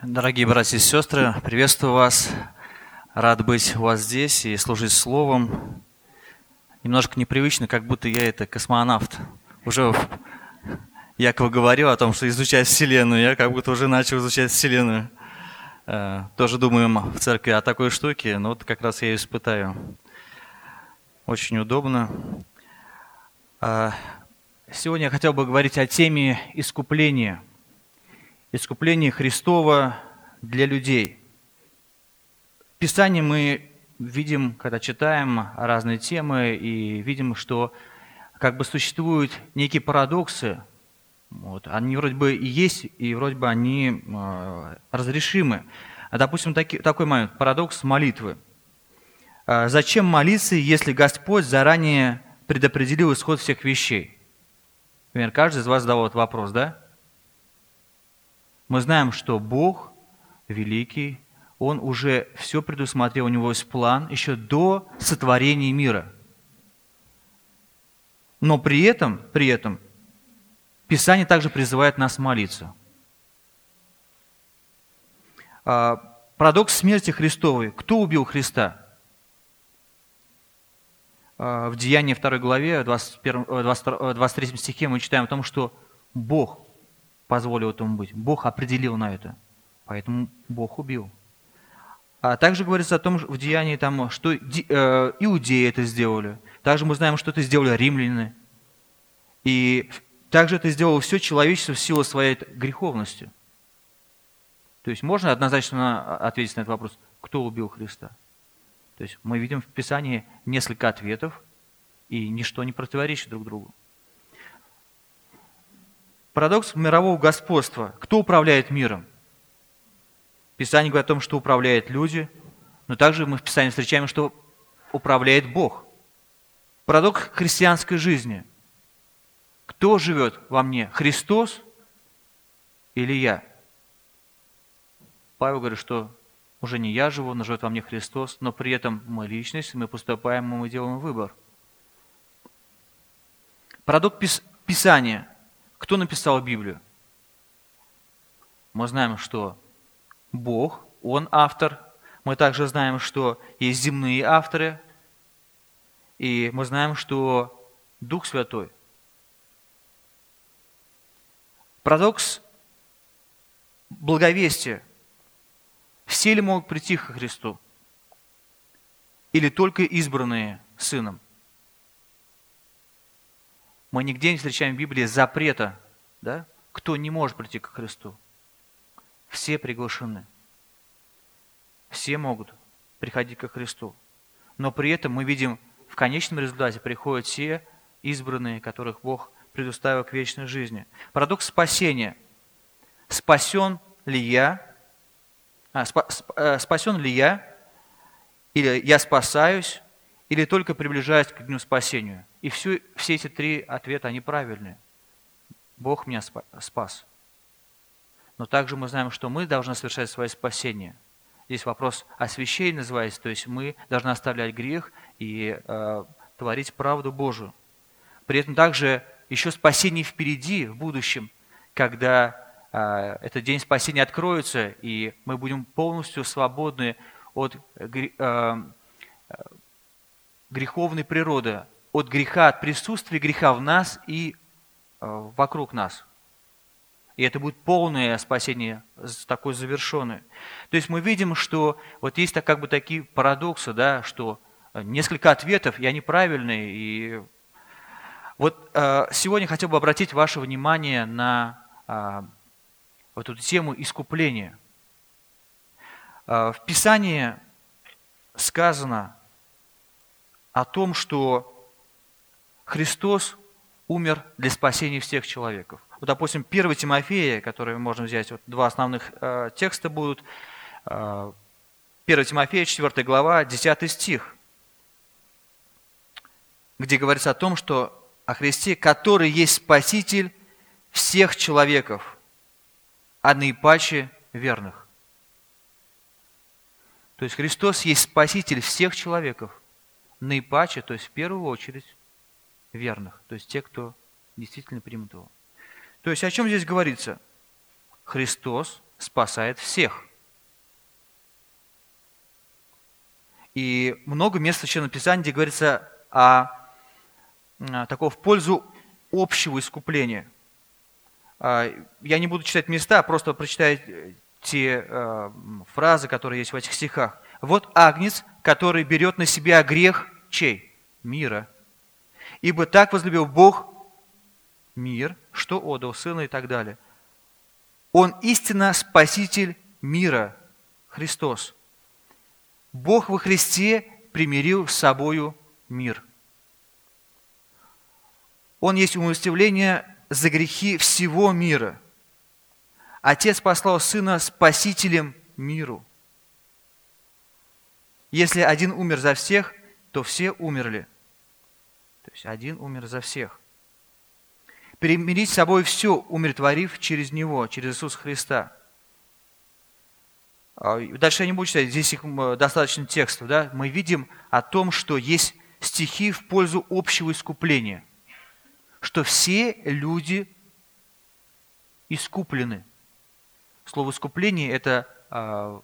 Дорогие братья и сестры, приветствую вас. Рад быть у вас здесь и служить словом. Немножко непривычно, как будто я это космонавт. Уже якобы говорил о том, что изучать Вселенную. Я как будто уже начал изучать Вселенную. Э, тоже думаем в церкви о такой штуке, но вот как раз я ее испытаю. Очень удобно. А, сегодня я хотел бы говорить о теме искупления – искупление Христова для людей. В Писании мы видим, когда читаем разные темы, и видим, что как бы существуют некие парадоксы. Вот, они вроде бы и есть, и вроде бы они э, разрешимы. А, допустим, таки, такой момент, парадокс молитвы. А зачем молиться, если Господь заранее предопределил исход всех вещей? Например, каждый из вас задал этот вопрос, да? Мы знаем, что Бог великий, Он уже все предусмотрел, у Него есть план еще до сотворения мира. Но при этом, при этом, Писание также призывает нас молиться. А, парадокс смерти Христовой. Кто убил Христа? А, в Деянии 2 главе, 21, 23 стихе мы читаем о том, что Бог позволил этому быть. Бог определил на это. Поэтому Бог убил. А также говорится о том в Деянии, там, что э, иудеи это сделали. Также мы знаем, что это сделали римляне. И также это сделало все человечество в силу своей греховности. То есть можно однозначно ответить на этот вопрос, кто убил Христа. То есть мы видим в Писании несколько ответов, и ничто не противоречит друг другу. Парадокс мирового господства. Кто управляет миром? Писание говорит о том, что управляют люди, но также мы в Писании встречаем, что управляет Бог. Парадокс христианской жизни. Кто живет во мне? Христос или я? Павел говорит, что уже не я живу, но живет во мне Христос, но при этом мы личность, мы поступаем, мы делаем выбор. Парадокс Писания – кто написал Библию? Мы знаем, что Бог, Он автор. Мы также знаем, что есть земные авторы. И мы знаем, что Дух Святой. Парадокс благовестия. Все ли могут прийти к Христу? Или только избранные Сыном? Мы нигде не встречаем в Библии запрета, да? кто не может прийти к Христу. Все приглашены. Все могут приходить к Христу. Но при этом мы видим, в конечном результате приходят те избранные, которых Бог предоставил к вечной жизни. Парадокс спасения. Спасен ли я? А, э, спасен ли я? Или я спасаюсь? Или только приближаюсь к дню спасению? И все, все эти три ответа, они правильные. Бог меня спас. Но также мы знаем, что мы должны совершать свое спасение. Здесь вопрос освящения называется, то есть мы должны оставлять грех и э, творить правду Божию. При этом также еще спасение впереди, в будущем, когда э, этот день спасения откроется, и мы будем полностью свободны от э, греховной природы, от греха, от присутствия греха в нас и э, вокруг нас. И это будет полное спасение, такое завершенное. То есть мы видим, что вот есть так, как бы такие парадоксы, да, что э, несколько ответов, и они правильные. И вот э, сегодня хотел бы обратить ваше внимание на вот эту тему искупления. В Писании сказано о том, что Христос умер для спасения всех человеков. Вот, допустим, 1 Тимофея, который мы можем взять, вот два основных э, текста будут. Э, 1 Тимофея, 4 глава, 10 стих, где говорится о том, что о Христе, который есть Спаситель всех человеков, а наипаче верных. То есть Христос есть Спаситель всех человеков, наипаче, то есть в первую очередь, верных, то есть те, кто действительно примут его. То есть о чем здесь говорится? Христос спасает всех. И много мест в Священном Писании, где говорится о, о такого в пользу общего искупления. А, я не буду читать места, просто прочитаю те э, фразы, которые есть в этих стихах. Вот агнец, который берет на себя грех чей? Мира. Ибо так возлюбил Бог мир, что отдал Сына и так далее. Он истинно Спаситель мира, Христос. Бог во Христе примирил с собою мир. Он есть умилостивление за грехи всего мира. Отец послал Сына Спасителем миру. Если один умер за всех, то все умерли. То есть один умер за всех. Перемирить с собой все, умиротворив через Него, через Иисуса Христа. А, дальше я не буду читать, здесь их достаточно текстов. Да? Мы видим о том, что есть стихи в пользу общего искупления. Что все люди искуплены. Слово искупление – это а,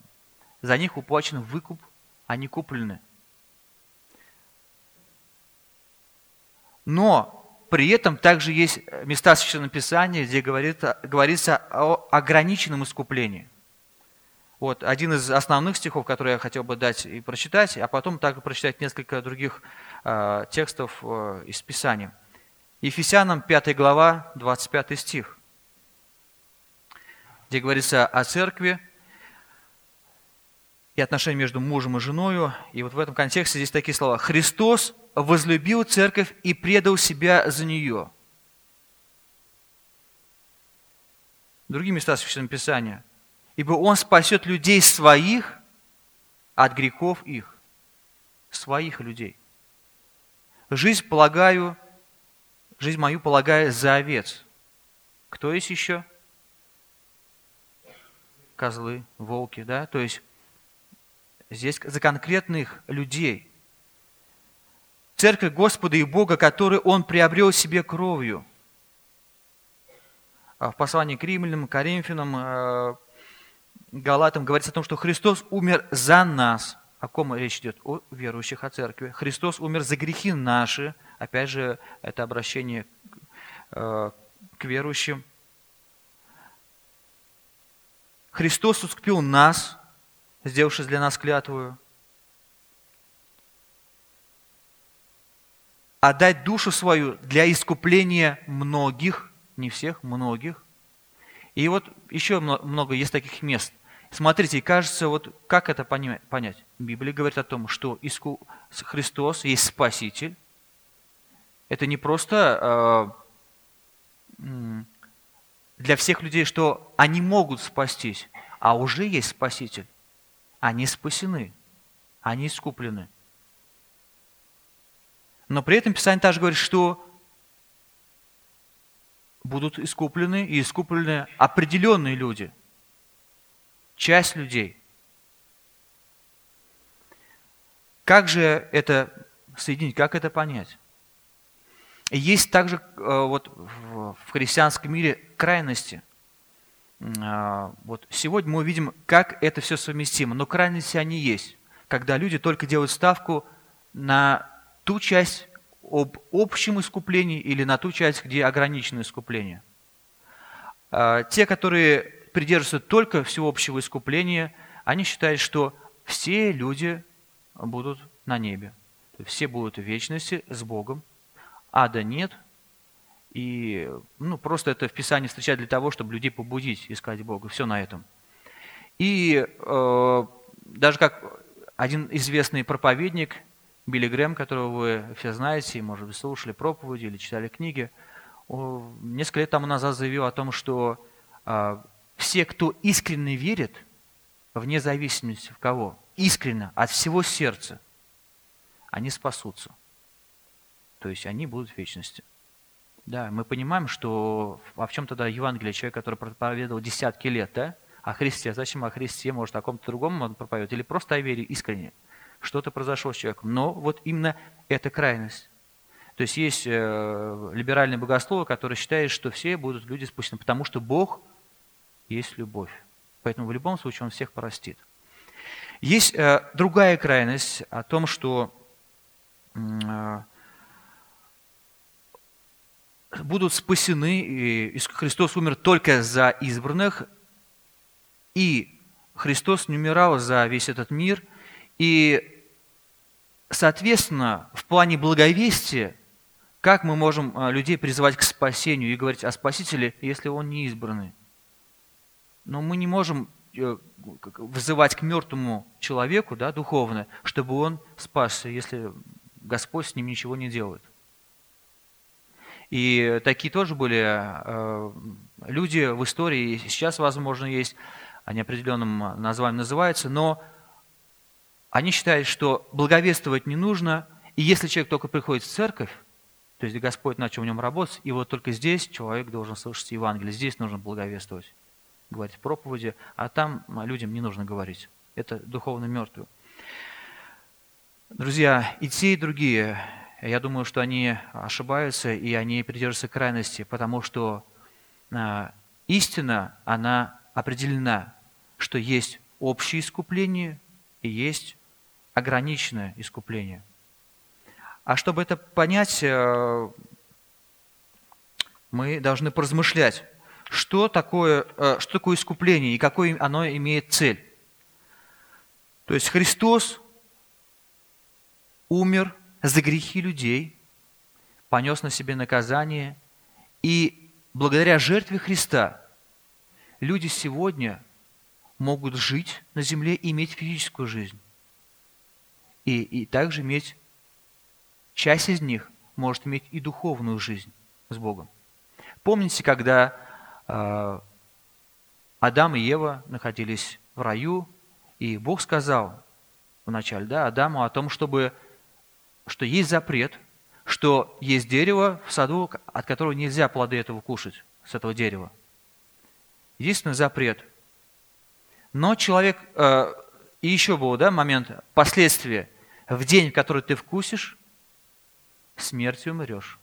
за них уплачен выкуп, они куплены. Но при этом также есть места Священного Писания, где говорится, говорится о ограниченном искуплении. Вот один из основных стихов, который я хотел бы дать и прочитать, а потом также прочитать несколько других э, текстов э, из Писания. Ефесянам 5 глава, 25 стих, где говорится о церкви и отношениях между мужем и женой. И вот в этом контексте здесь такие слова. «Христос возлюбил церковь и предал себя за нее». Другие места Священного Писания – ибо Он спасет людей своих от грехов их. Своих людей. Жизнь полагаю, жизнь мою полагаю за овец. Кто есть еще? Козлы, волки, да? То есть здесь за конкретных людей. Церковь Господа и Бога, которую Он приобрел себе кровью. А в послании к римлянам, Коринфянам, э, Галатам говорится о том, что Христос умер за нас. О ком речь идет? О верующих, о церкви. Христос умер за грехи наши. Опять же, это обращение э, к верующим. Христос ускупил нас, сделавшись для нас клятвую. Отдать душу свою для искупления многих, не всех, многих. И вот еще много есть таких мест – Смотрите, кажется, вот как это понять? Библия говорит о том, что Христос есть Спаситель. Это не просто э, для всех людей, что они могут спастись, а уже есть Спаситель. Они спасены, они искуплены. Но при этом Писание также говорит, что будут искуплены и искуплены определенные люди – часть людей. Как же это соединить, как это понять? Есть также э, вот в христианском мире крайности. Э, вот сегодня мы увидим, как это все совместимо. Но крайности они есть, когда люди только делают ставку на ту часть об общем искуплении или на ту часть, где ограничено искупление. Э, те, которые придерживаются только всеобщего искупления, они считают, что все люди будут на небе. Все будут в вечности с Богом. Ада нет. И ну, просто это в Писании встречать для того, чтобы людей побудить искать Бога. Все на этом. И э, даже как один известный проповедник, Билли Грэм, которого вы все знаете, может быть, слушали проповеди или читали книги, несколько лет тому назад заявил о том, что э, все, кто искренне верит, вне зависимости в кого, искренне, от всего сердца, они спасутся. То есть они будут в вечности. Да, мы понимаем, что а в чем тогда Евангелие человек, который проповедовал десятки лет, да? О Христе. Зачем о Христе? Может, о ком-то другом он проповедует? Или просто о вере искренне? Что-то произошло с человеком. Но вот именно эта крайность. То есть есть э, либеральные богословы, которые считают, что все будут люди спущены, потому что Бог – есть любовь. Поэтому в любом случае Он всех простит. Есть э, другая крайность о том, что э, будут спасены, и Христос умер только за избранных, и Христос не умирал за весь этот мир, и, соответственно, в плане благовестия, как мы можем э, людей призывать к спасению и говорить о Спасителе, если он не избранный? Но мы не можем э, вызывать к мертвому человеку, да, духовно, чтобы он спасся, если Господь с ним ничего не делает. И такие тоже были э, люди в истории, сейчас, возможно, есть, они определенным названием называются, но они считают, что благовествовать не нужно, и если человек только приходит в церковь, то есть Господь начал в нем работать, и вот только здесь человек должен слышать Евангелие, здесь нужно благовествовать, говорить проповеди, а там людям не нужно говорить. Это духовно мертвые. Друзья, и те, и другие я думаю, что они ошибаются и они придерживаются крайности, потому что а, истина, она определена, что есть общее искупление и есть ограниченное искупление. А чтобы это понять, э, мы должны поразмышлять, что такое, э, что такое искупление и какой оно имеет цель. То есть Христос умер за грехи людей, понес на себе наказание, и благодаря жертве Христа люди сегодня могут жить на земле и иметь физическую жизнь. И, и также иметь, часть из них может иметь и духовную жизнь с Богом. Помните, когда э, Адам и Ева находились в раю, и Бог сказал вначале да, Адаму о том, чтобы что есть запрет, что есть дерево в саду, от которого нельзя плоды этого кушать, с этого дерева. Единственный запрет. Но человек, э, и еще был да, момент, последствия. В день, в который ты вкусишь, смертью умрешь.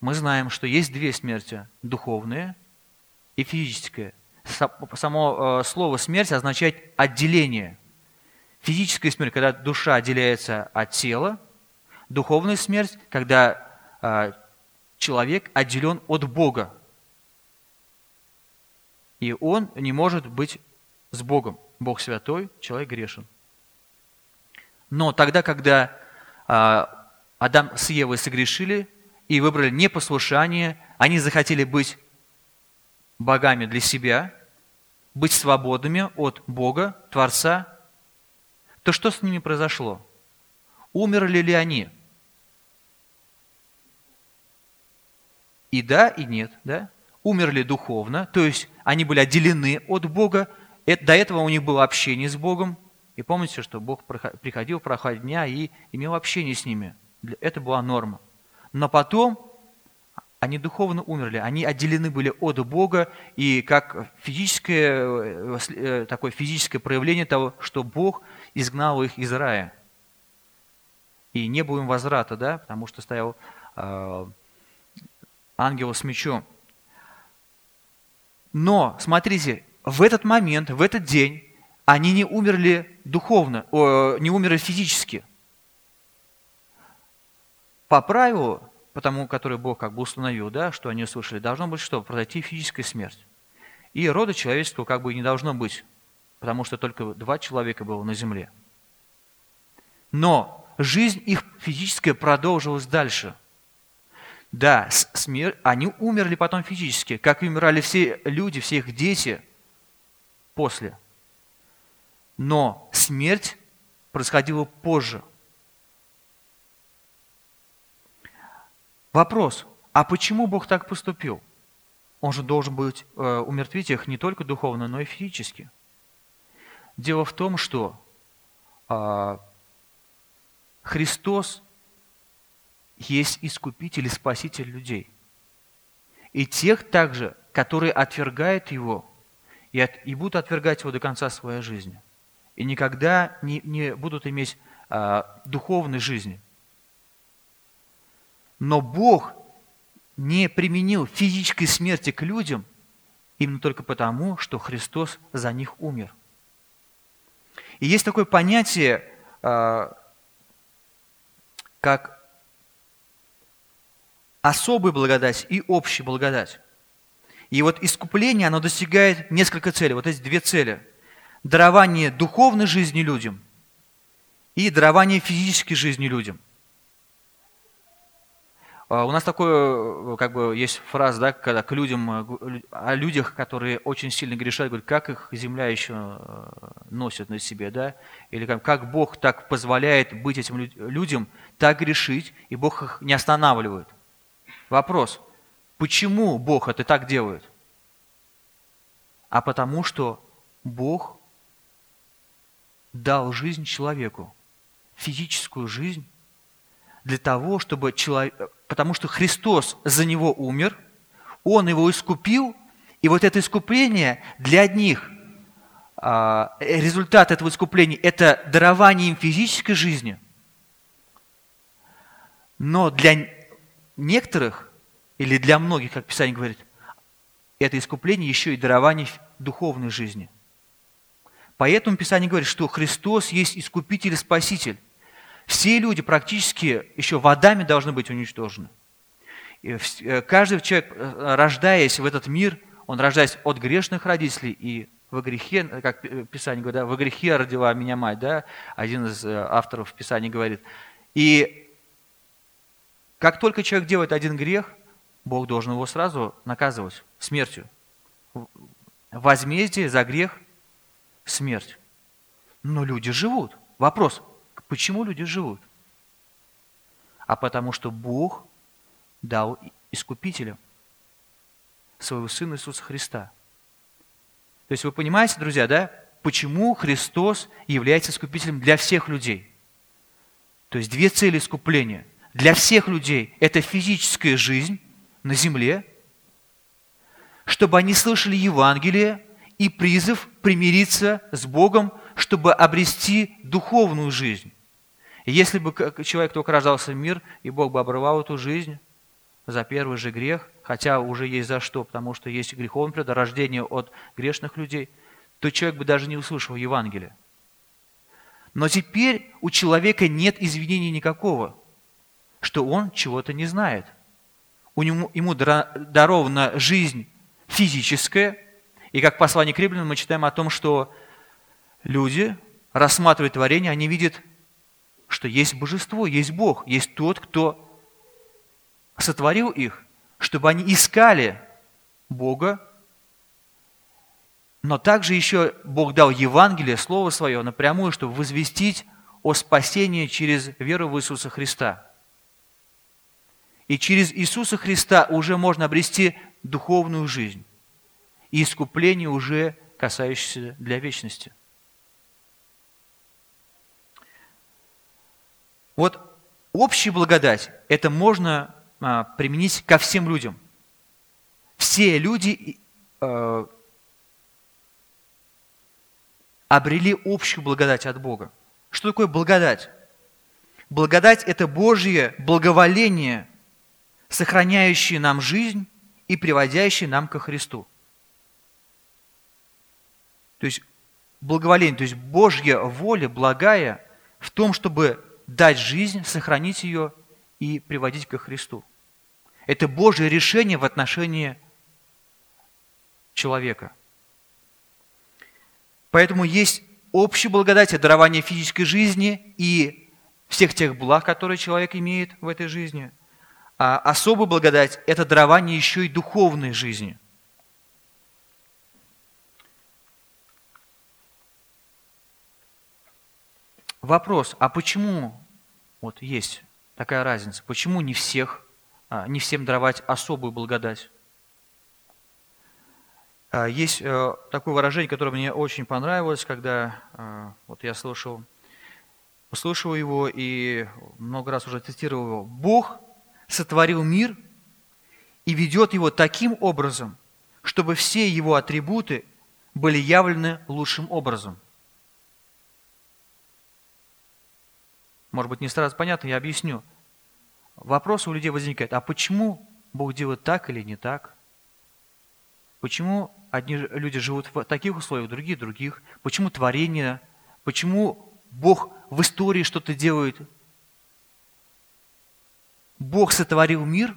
Мы знаем, что есть две смерти, духовная и физическая. Само э, слово смерть означает отделение – Физическая смерть, когда душа отделяется от тела. Духовная смерть, когда э, человек отделен от Бога. И он не может быть с Богом. Бог святой, человек грешен. Но тогда, когда э, Адам с Евой согрешили и выбрали непослушание, они захотели быть богами для себя, быть свободными от Бога, Творца, то что с ними произошло? Умерли ли они? И да, и нет, да? Умерли духовно, то есть они были отделены от Бога. До этого у них было общение с Богом. И помните, что Бог приходил проход дня и имел общение с ними. Это была норма. Но потом они духовно умерли, они отделены были от Бога, и как физическое, э, такое физическое проявление того, что Бог изгнал их из рая. И не было им возврата, да, потому что стоял э, ангел с мечом. Но, смотрите, в этот момент, в этот день, они не умерли духовно, о, не умерли физически. По правилу, потому который Бог как бы установил, да, что они услышали, должно быть что? Произойти физическая смерть. И рода человеческого как бы не должно быть потому что только два человека было на земле. Но жизнь их физическая продолжилась дальше. Да, смерть, они умерли потом физически, как и умирали все люди, все их дети после. Но смерть происходила позже. Вопрос, а почему Бог так поступил? Он же должен быть э, умертвить их не только духовно, но и физически. Дело в том, что а, Христос есть искупитель и спаситель людей. И тех также, которые отвергают Его и, от, и будут отвергать Его до конца своей жизни. И никогда не, не будут иметь а, духовной жизни. Но Бог не применил физической смерти к людям именно только потому, что Христос за них умер. И есть такое понятие, а, как особая благодать и общая благодать. И вот искупление, оно достигает несколько целей. Вот эти две цели. Дарование духовной жизни людям и дарование физической жизни людям. А, у нас такое, как бы, есть фраза, да, когда к людям, э, о людях, которые очень сильно грешат, говорят, как их земля еще э, носит на себе, да, или как, как Бог так позволяет быть этим людям так грешить, и Бог их не останавливает. Вопрос, почему Бог это так делает? А потому что Бог дал жизнь человеку, физическую жизнь, для того, чтобы человек, потому что Христос за него умер, Он его искупил, и вот это искупление для одних, а, результат этого искупления – это дарование им физической жизни, но для некоторых, или для многих, как Писание говорит, это искупление еще и дарование духовной жизни. Поэтому Писание говорит, что Христос есть Искупитель и Спаситель. Все люди практически еще водами должны быть уничтожены. И э, каждый человек, э, рождаясь в этот мир, он рождаясь от грешных родителей и во грехе, как Писание говорит, да, во грехе родила меня мать, да, один из э, авторов Писания говорит. И как только человек делает один грех, Бог должен его сразу наказывать смертью. Возмездие за грех – смерть. Но люди живут. Вопрос – Почему люди живут? А потому что Бог дал искупителям своего Сына Иисуса Христа. То есть вы понимаете, друзья, да, почему Христос является искупителем для всех людей? То есть две цели искупления. Для всех людей это физическая жизнь на земле, чтобы они слышали Евангелие и призыв примириться с Богом, чтобы обрести духовную жизнь. Если бы человек только рождался в мир, и Бог бы обрывал эту жизнь за первый же грех, хотя уже есть за что, потому что есть греховное предорождение от грешных людей, то человек бы даже не услышал Евангелия. Но теперь у человека нет извинений никакого, что он чего-то не знает. У него, ему дарована жизнь физическая, и как послание к римлянам мы читаем о том, что люди, рассматривая творение, они видят что есть божество, есть Бог, есть тот, кто сотворил их, чтобы они искали Бога, но также еще Бог дал Евангелие, Слово Свое напрямую, чтобы возвестить о спасении через веру в Иисуса Христа. И через Иисуса Христа уже можно обрести духовную жизнь и искупление уже касающееся для вечности – Вот общая благодать, это можно а, применить ко всем людям. Все люди э, обрели общую благодать от Бога. Что такое благодать? Благодать – это Божье благоволение, сохраняющее нам жизнь и приводящее нам ко Христу. То есть благоволение, то есть Божья воля благая в том, чтобы дать жизнь, сохранить ее и приводить ко Христу. Это Божье решение в отношении человека. Поэтому есть общая благодать, дарование физической жизни и всех тех благ, которые человек имеет в этой жизни. А особая благодать – это дарование еще и духовной жизни – Вопрос, а почему вот есть такая разница? Почему не всех, а, не всем даровать особую благодать? А, есть э, такое выражение, которое мне очень понравилось, когда э, вот я слышал, услышал его и много раз уже тестировал его. Бог сотворил мир и ведет его таким образом, чтобы все его атрибуты были явлены лучшим образом. Может быть, не сразу понятно, я объясню. Вопрос у людей возникает, а почему Бог делает так или не так? Почему одни люди живут в таких условиях, другие других? Почему творение? Почему Бог в истории что-то делает? Бог сотворил мир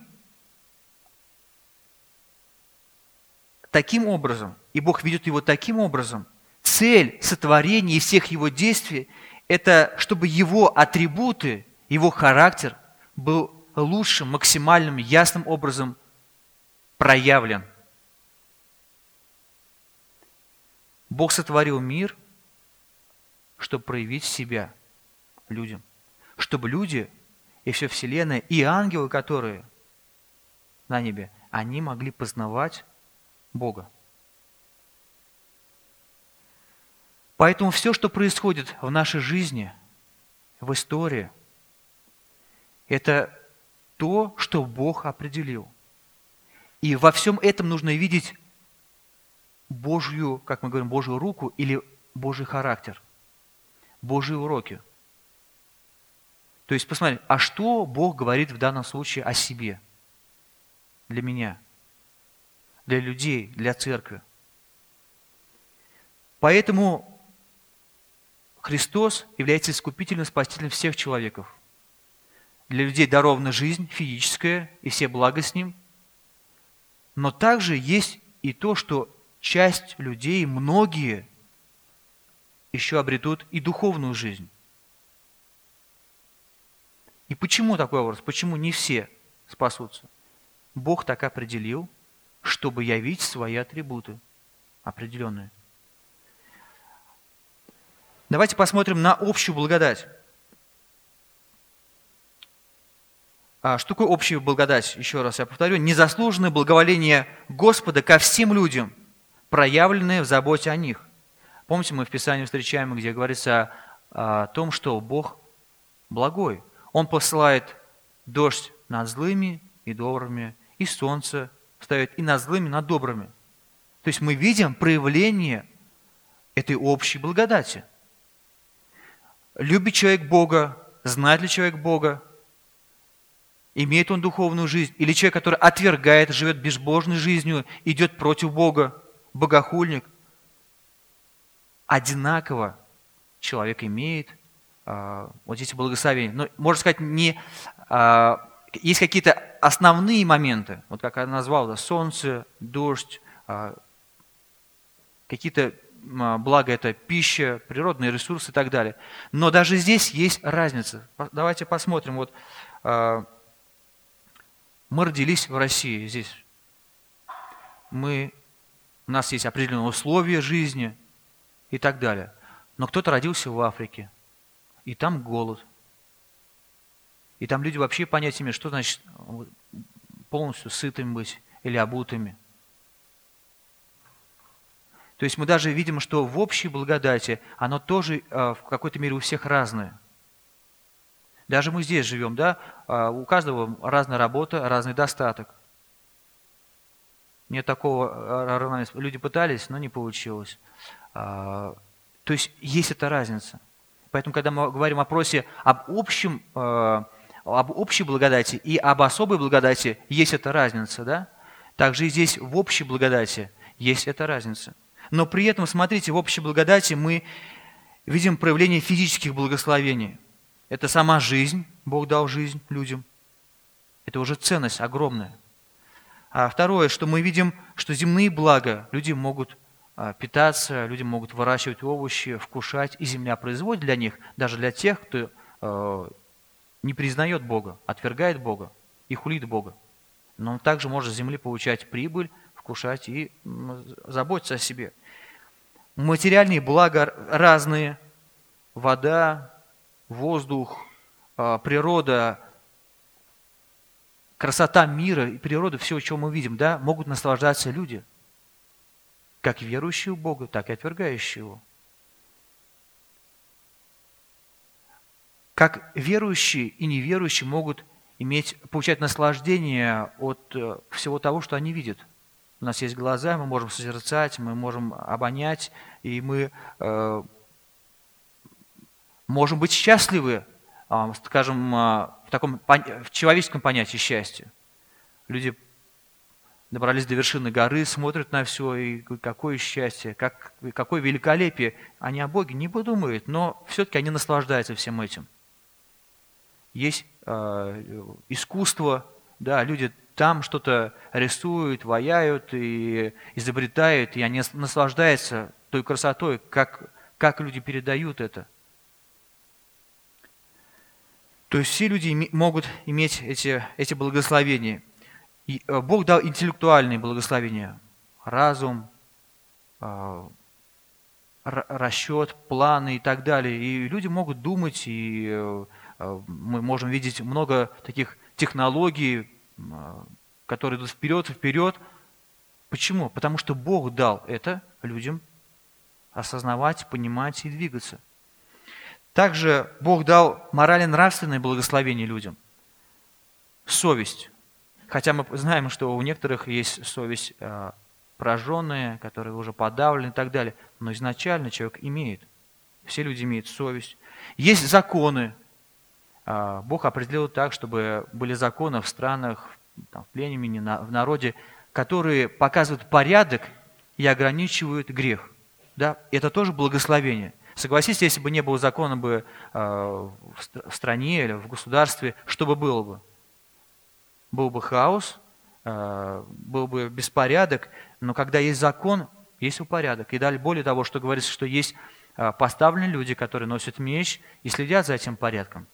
таким образом, и Бог ведет его таким образом. Цель сотворения и всех его действий – это чтобы его атрибуты, его характер был лучшим, максимальным, ясным образом проявлен. Бог сотворил мир, чтобы проявить себя людям. Чтобы люди и все Вселенная, и ангелы, которые на небе, они могли познавать Бога. Поэтому все, что происходит в нашей жизни, в истории, это то, что Бог определил. И во всем этом нужно видеть Божью, как мы говорим, Божью руку или Божий характер, Божьи уроки. То есть, посмотри, а что Бог говорит в данном случае о себе? Для меня, для людей, для церкви. Поэтому Христос является искупительным спасителем всех человеков. Для людей дарована жизнь физическая и все блага с ним. Но также есть и то, что часть людей, многие, еще обретут и духовную жизнь. И почему такой образ? Почему не все спасутся? Бог так определил, чтобы явить свои атрибуты определенные. Давайте посмотрим на общую благодать. А что такое общая благодать? Еще раз я повторю. Незаслуженное благоволение Господа ко всем людям – проявленные в заботе о них. Помните, мы в Писании встречаем, где говорится о том, что Бог благой. Он посылает дождь над злыми и добрыми, и солнце встает и над злыми, и над добрыми. То есть мы видим проявление этой общей благодати. Любит человек Бога, знает ли человек Бога, имеет он духовную жизнь, или человек, который отвергает, живет безбожной жизнью, идет против Бога, богохульник, одинаково человек имеет э, вот эти благословения. Но, можно сказать, не, э, есть какие-то основные моменты, вот как я назвал, да, солнце, дождь, э, какие-то благо это пища, природные ресурсы и так далее. Но даже здесь есть разница. Давайте посмотрим. Вот мы родились в России здесь. Мы у нас есть определенные условия жизни и так далее. Но кто-то родился в Африке, и там голод. И там люди вообще понятия имеют, что значит полностью сытым быть или обутыми. То есть мы даже видим, что в общей благодати оно тоже э, в какой-то мере у всех разное. Даже мы здесь живем, да, э, у каждого разная работа, разный достаток. Нет такого равноденствия. Люди пытались, но не получилось. А, то есть есть эта разница. Поэтому, когда мы говорим о вопросе об общем, об общей благодати и об особой благодати, есть эта разница, да? Также и здесь в общей благодати есть эта разница. Но при этом, смотрите, в общей благодати мы видим проявление физических благословений. Это сама жизнь, Бог дал жизнь людям. Это уже ценность огромная. А второе, что мы видим, что земные блага люди могут а, питаться, люди могут выращивать овощи, вкушать, и земля производит для них, даже для тех, кто э, не признает Бога, отвергает Бога и хулит Бога. Но он также может с земли получать прибыль, вкушать и заботиться о себе. Материальные блага разные. Вода, воздух, а, природа, красота мира и природы, все, что мы видим, да, могут наслаждаться люди, как верующие в Бога, так и отвергающие Его. Как верующие и неверующие могут иметь, получать наслаждение от э, всего того, что они видят. У нас есть глаза, мы можем созерцать, мы можем обонять, и мы э, можем быть счастливы а, скажем, а, в таком в человеческом понятии счастья. Люди добрались до вершины горы, смотрят на все, и какое счастье, как, какое великолепие. Они о Боге не подумают, но все-таки они наслаждаются всем этим. Есть э, искусство, да, люди там что-то рисуют, ваяют и изобретают, и они наслаждаются той красотой, как, как люди передают это. То есть все люди могут иметь эти, эти благословения. И э, Бог дал интеллектуальные благословения. Разум, э, расчет, планы и так далее. И люди могут думать, и э, мы можем видеть много таких технологий, которые идут вперед вперед. Почему? Потому что Бог дал это людям осознавать, понимать и двигаться. Также Бог дал морально-нравственное благословение людям. Совесть. Хотя мы знаем, что у некоторых есть совесть э, прожженная, которая уже подавлена и так далее. Но изначально человек имеет. Все люди имеют совесть. Есть законы. Э, Бог определил так, чтобы были законы в странах, там, в племени, в народе, которые показывают порядок и ограничивают грех. Да? Это тоже благословение. Согласитесь, если бы не было закона бы э, в стране или в государстве, что бы было бы? Был бы хаос, э, был бы беспорядок, но когда есть закон, есть упорядок. И далее, более того, что говорится, что есть поставленные люди, которые носят меч и следят за этим порядком.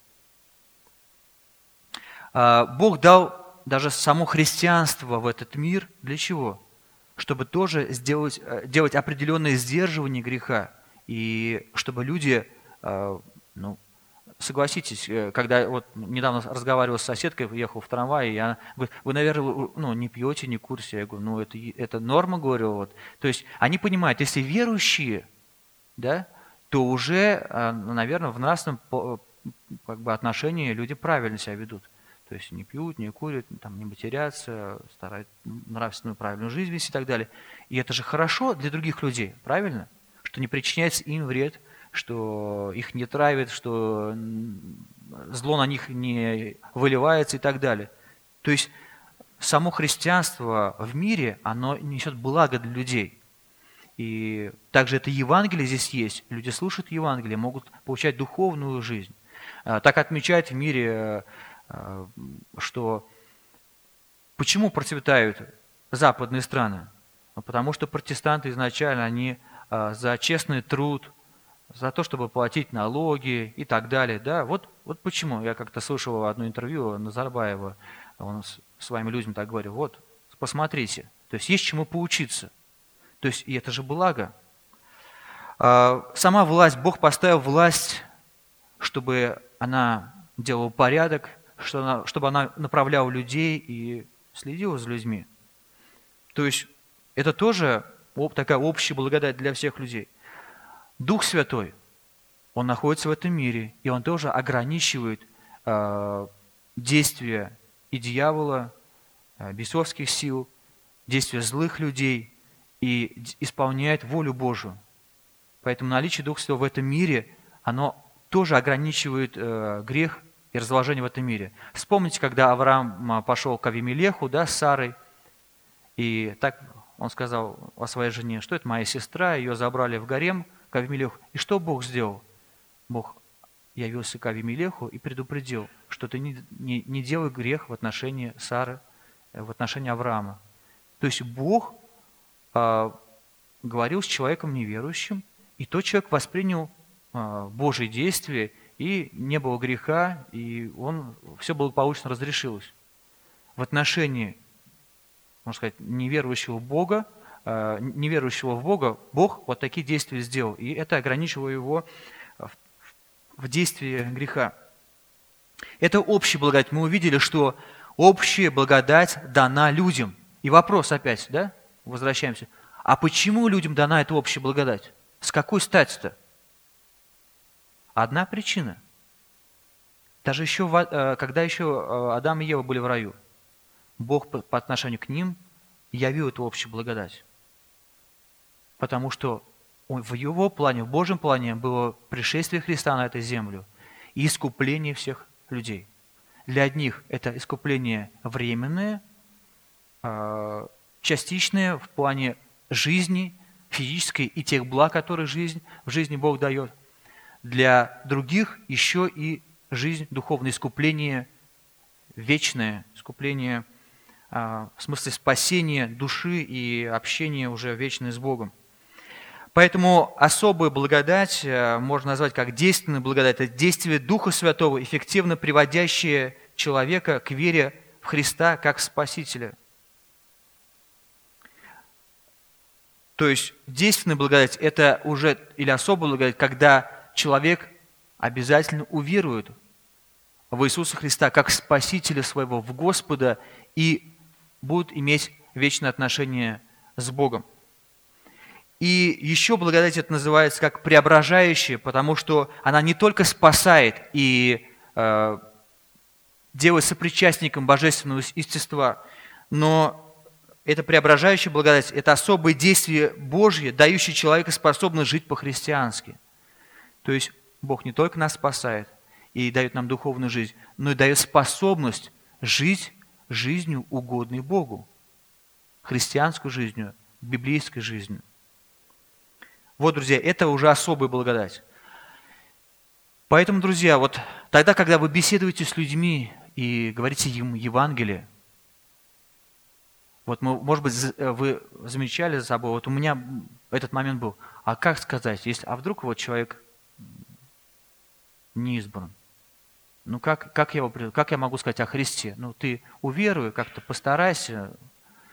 Бог дал даже само христианство в этот мир для чего? Чтобы тоже сделать, делать определенное сдерживание греха – и чтобы люди, э, ну, согласитесь, э, когда вот недавно разговаривал с соседкой, ехал в трамвае, и она говорит, вы, наверное, ну, не пьете, не курсе. Я говорю, ну, это, это норма, говорю. Вот. То есть они понимают, если верующие, да, то уже, э, наверное, в нравственном как бы, отношении люди правильно себя ведут. То есть не пьют, не курят, там, не матерятся, стараются нравственную правильную жизнь вести и так далее. И это же хорошо для других людей, правильно? что не причиняется им вред, что их не травит, что зло на них не выливается и так далее. То есть само христианство в мире, оно несет благо для людей. И также это Евангелие здесь есть. Люди слушают Евангелие, могут получать духовную жизнь. А, так отмечают в мире, что почему процветают западные страны? Ну, потому что протестанты изначально, они а, за честный труд, за то, чтобы платить налоги и так далее. Да? Вот, вот почему. Я как-то слышал одно интервью Назарбаева, он с своими людьми так говорил, вот, посмотрите, то есть есть чему поучиться. То есть, и это же благо. А, сама власть, Бог поставил власть, чтобы она делала порядок, чтобы она направляла людей и следила за людьми. То есть это тоже такая общая благодать для всех людей. Дух Святой, Он находится в этом мире, и Он тоже ограничивает э, действия и дьявола, э, бесовских сил, действия злых людей и исполняет волю Божию. Поэтому наличие Духа Святого в этом мире, оно тоже ограничивает э, грех и разложение в этом мире. Вспомните, когда Авраам пошел к Авимелеху да, с Сарой, и так он сказал о своей жене, что это моя сестра, ее забрали в гарем к Авимелеху. И что Бог сделал? Бог явился к Авимелеху и предупредил, что ты не, не, не делай грех в отношении Сары, э, в отношении Авраама. То есть Бог э, говорил с человеком неверующим, и тот человек воспринял э, Божие действия, и не было греха, и он, все благополучно разрешилось. В отношении можно сказать, неверующего Бога, э, неверующего в Бога, Бог вот такие действия сделал. И это ограничивало его в действии греха. Это общая благодать. Мы увидели, что общая благодать дана людям. И вопрос опять, да, возвращаемся. А почему людям дана эта общая благодать? С какой стати-то? Одна причина. Даже еще, э, когда еще э, Адам и Ева были в раю – Бог по отношению к ним явил эту общую благодать. Потому что в его плане, в Божьем плане было пришествие Христа на эту землю и искупление всех людей. Для одних это искупление временное, а, частичное в плане жизни физической и тех благ, которые жизнь, в жизни Бог дает. Для других еще и жизнь, духовное искупление, вечное искупление, а, в смысле спасения души и общение уже вечное с Богом. Поэтому особую благодать э, можно назвать как действенную благодать. Это действие Духа Святого, эффективно приводящее человека к вере в Христа как Спасителя. То есть действенная благодать – это уже, или особая благодать, когда человек обязательно уверует в Иисуса Христа как Спасителя своего, в Господа, и будет иметь вечное отношение с Богом. И еще благодать это называется как преображающая, потому что она не только спасает и э, делает сопричастником божественного естества, но это преображающая благодать, это особое действие Божье, дающее человеку способность жить по-христиански. То есть Бог не только нас спасает и дает нам духовную жизнь, но и дает способность жить жизнью, угодной Богу. Христианскую жизнью, библейской жизнью. Вот, друзья, это уже особая благодать. Поэтому, друзья, вот тогда, когда вы беседуете с людьми и говорите им Евангелие, вот, может быть, э, вы замечали за собой, вот у меня этот момент был, а как сказать, если, а вдруг вот человек не избран? Ну как, как, я его, как я могу сказать о Христе? Ну ты уверуй, как-то постарайся,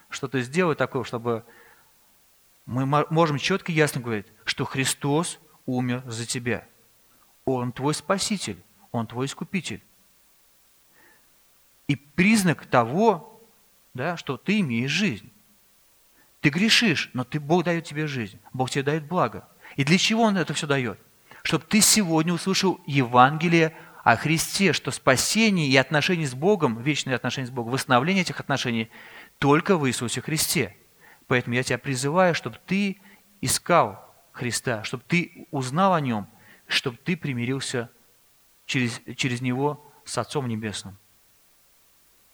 что-то сделай такое, чтобы мы можем четко и ясно говорить, что Христос умер за тебя. Он твой Спаситель, Он твой Искупитель. И признак того, да, что ты имеешь жизнь. Ты грешишь, но ты, Бог дает тебе жизнь. Бог тебе дает благо. И для чего Он это все дает? Чтобы ты сегодня услышал Евангелие о Христе, что спасение и отношения с Богом, вечные отношения с Богом, восстановление этих отношений только в Иисусе Христе. Поэтому я тебя призываю, чтобы ты искал Христа, чтобы ты узнал о Нем, чтобы ты примирился через, через Него с Отцом Небесным.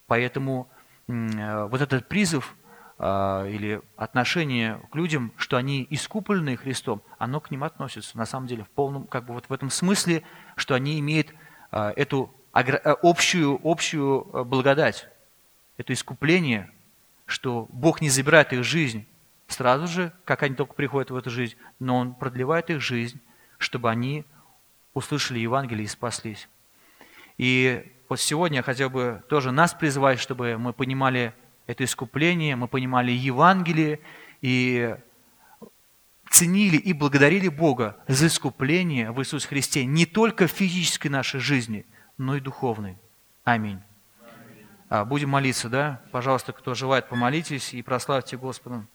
Поэтому э, вот этот призыв или отношение к людям, что они искуплены Христом, оно к ним относится, на самом деле, в полном, как бы вот в этом смысле, что они имеют э, эту общую, общую благодать, это искупление, что Бог не забирает их жизнь сразу же, как они только приходят в эту жизнь, но Он продлевает их жизнь, чтобы они услышали Евангелие и спаслись. И вот сегодня я хотел бы тоже нас призвать, чтобы мы понимали это искупление, мы понимали Евангелие и ценили и благодарили Бога за искупление в Иисусе Христе не только в физической нашей жизни, но и духовной. Аминь. А, будем молиться, да? Пожалуйста, кто желает, помолитесь и прославьте Господа.